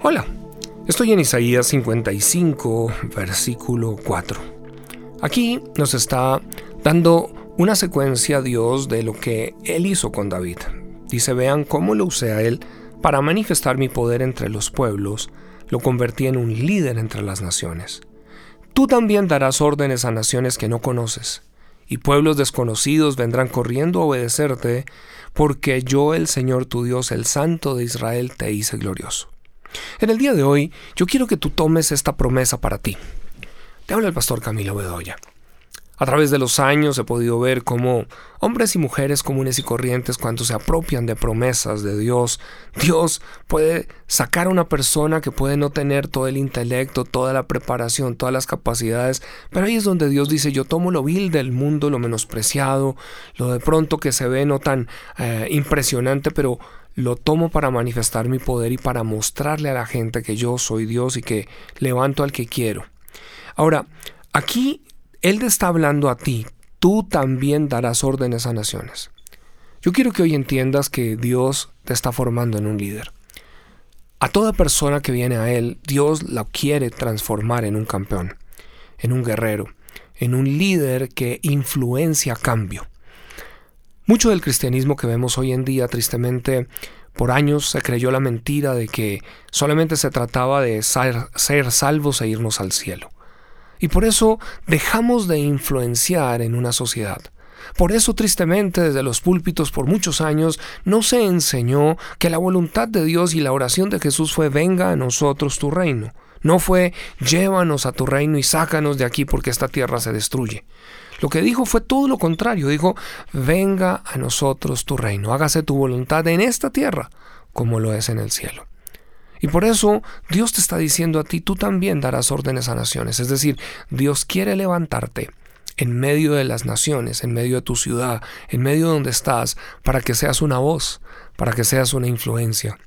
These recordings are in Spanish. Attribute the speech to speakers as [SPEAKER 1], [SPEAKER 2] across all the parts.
[SPEAKER 1] Hola, estoy en Isaías 55, versículo 4. Aquí nos está dando una secuencia Dios de lo que Él hizo con David. Dice, vean cómo lo usé a Él para manifestar mi poder entre los pueblos, lo convertí en un líder entre las naciones. Tú también darás órdenes a naciones que no conoces, y pueblos desconocidos vendrán corriendo a obedecerte, porque yo, el Señor tu Dios, el Santo de Israel, te hice glorioso. En el día de hoy, yo quiero que tú tomes esta promesa para ti. Te habla el pastor Camilo Bedoya. A través de los años he podido ver cómo hombres y mujeres comunes y corrientes, cuando se apropian de promesas de Dios, Dios puede sacar a una persona que puede no tener todo el intelecto, toda la preparación, todas las capacidades, pero ahí es donde Dios dice, yo tomo lo vil del mundo, lo menospreciado, lo de pronto que se ve no tan eh, impresionante, pero lo tomo para manifestar mi poder y para mostrarle a la gente que yo soy Dios y que levanto al que quiero. Ahora, aquí Él te está hablando a ti, tú también darás órdenes a naciones. Yo quiero que hoy entiendas que Dios te está formando en un líder. A toda persona que viene a Él, Dios la quiere transformar en un campeón, en un guerrero, en un líder que influencia cambio. Mucho del cristianismo que vemos hoy en día, tristemente, por años se creyó la mentira de que solamente se trataba de ser, salvos e irnos al cielo. Y por eso dejamos de influenciar en una sociedad. Por eso, tristemente, desde los púlpitos por muchos años no se enseñó que la voluntad de Dios y la oración de Jesús fue venga a nosotros tu reino. No fue llévanos a tu reino y sácanos de aquí porque esta tierra se destruye. Lo que dijo fue todo lo contrario. Dijo, venga a nosotros tu reino, hágase tu voluntad en esta tierra como lo es en el cielo. Y por eso Dios te está diciendo a ti, tú también darás órdenes a naciones. Es decir, Dios quiere levantarte en medio de las naciones, en medio de tu ciudad, en medio de donde estás, para que seas una voz, para que seas una influencia.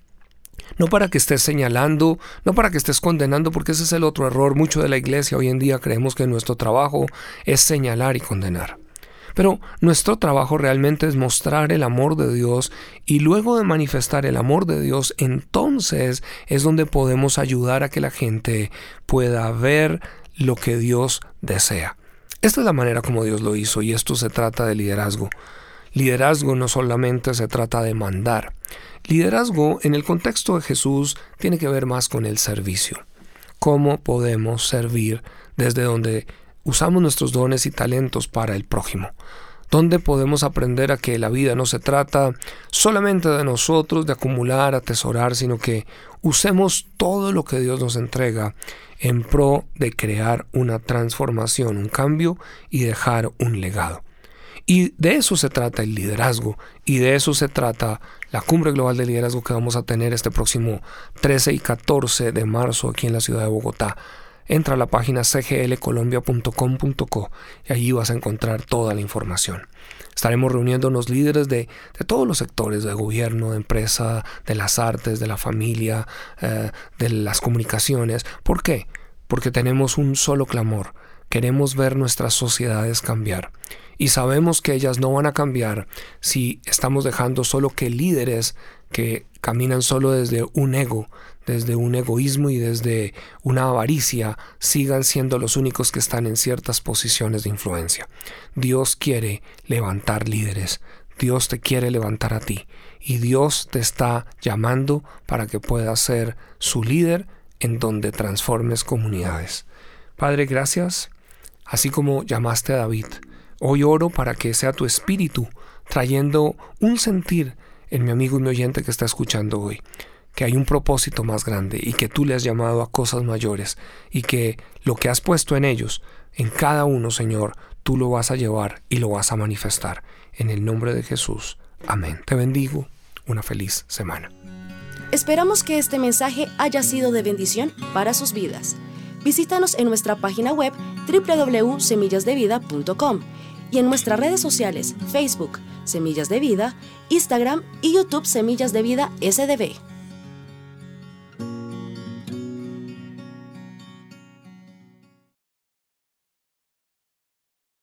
[SPEAKER 1] No para que estés señalando, no para que estés condenando, porque ese es el otro error. Mucho de la iglesia hoy en día creemos que nuestro trabajo es señalar y condenar. Pero nuestro trabajo realmente es mostrar el amor de Dios y luego de manifestar el amor de Dios, entonces es donde podemos ayudar a que la gente pueda ver lo que Dios desea. Esta es la manera como Dios lo hizo y esto se trata de liderazgo. Liderazgo no solamente se trata de mandar. Liderazgo en el contexto de Jesús tiene que ver más con el servicio. ¿Cómo podemos servir desde donde usamos nuestros dones y talentos para el prójimo? ¿Dónde podemos aprender a que la vida no se trata solamente de nosotros, de acumular, atesorar, sino que usemos todo lo que Dios nos entrega en pro de crear una transformación, un cambio y dejar un legado? Y de eso se trata el liderazgo y de eso se trata la cumbre global de liderazgo que vamos a tener este próximo 13 y 14 de marzo aquí en la ciudad de Bogotá. Entra a la página cglcolombia.com.co y allí vas a encontrar toda la información. Estaremos reuniéndonos líderes de, todos los sectores, de gobierno, de empresa, de las artes, de la familia, eh, de las comunicaciones. ¿Por qué? Porque tenemos un solo clamor. Queremos ver nuestras sociedades cambiar y sabemos que ellas no van a cambiar si estamos dejando solo que líderes que caminan solo desde un ego, desde un egoísmo y desde una avaricia, sigan siendo los únicos que están en ciertas posiciones de influencia. Dios quiere levantar líderes, Dios te quiere levantar a ti y Dios te está llamando para que puedas ser su líder en donde transformes comunidades. Padre, gracias, así como llamaste a David, Hoy oro para que sea tu espíritu trayendo un sentir en mi amigo y mi oyente que está escuchando hoy, que hay un propósito más grande y que tú le has llamado a cosas mayores y que lo que has puesto en ellos, en cada uno, Señor, tú lo vas a llevar y lo vas a manifestar. En el nombre de Jesús. Amén. Te bendigo. Una feliz semana.
[SPEAKER 2] Esperamos que este mensaje haya sido de bendición para sus vidas. Visítanos en nuestra página web www.semillasdevida.com y en nuestras redes sociales Facebook Semillas de Vida, Instagram y YouTube Semillas de Vida SDB.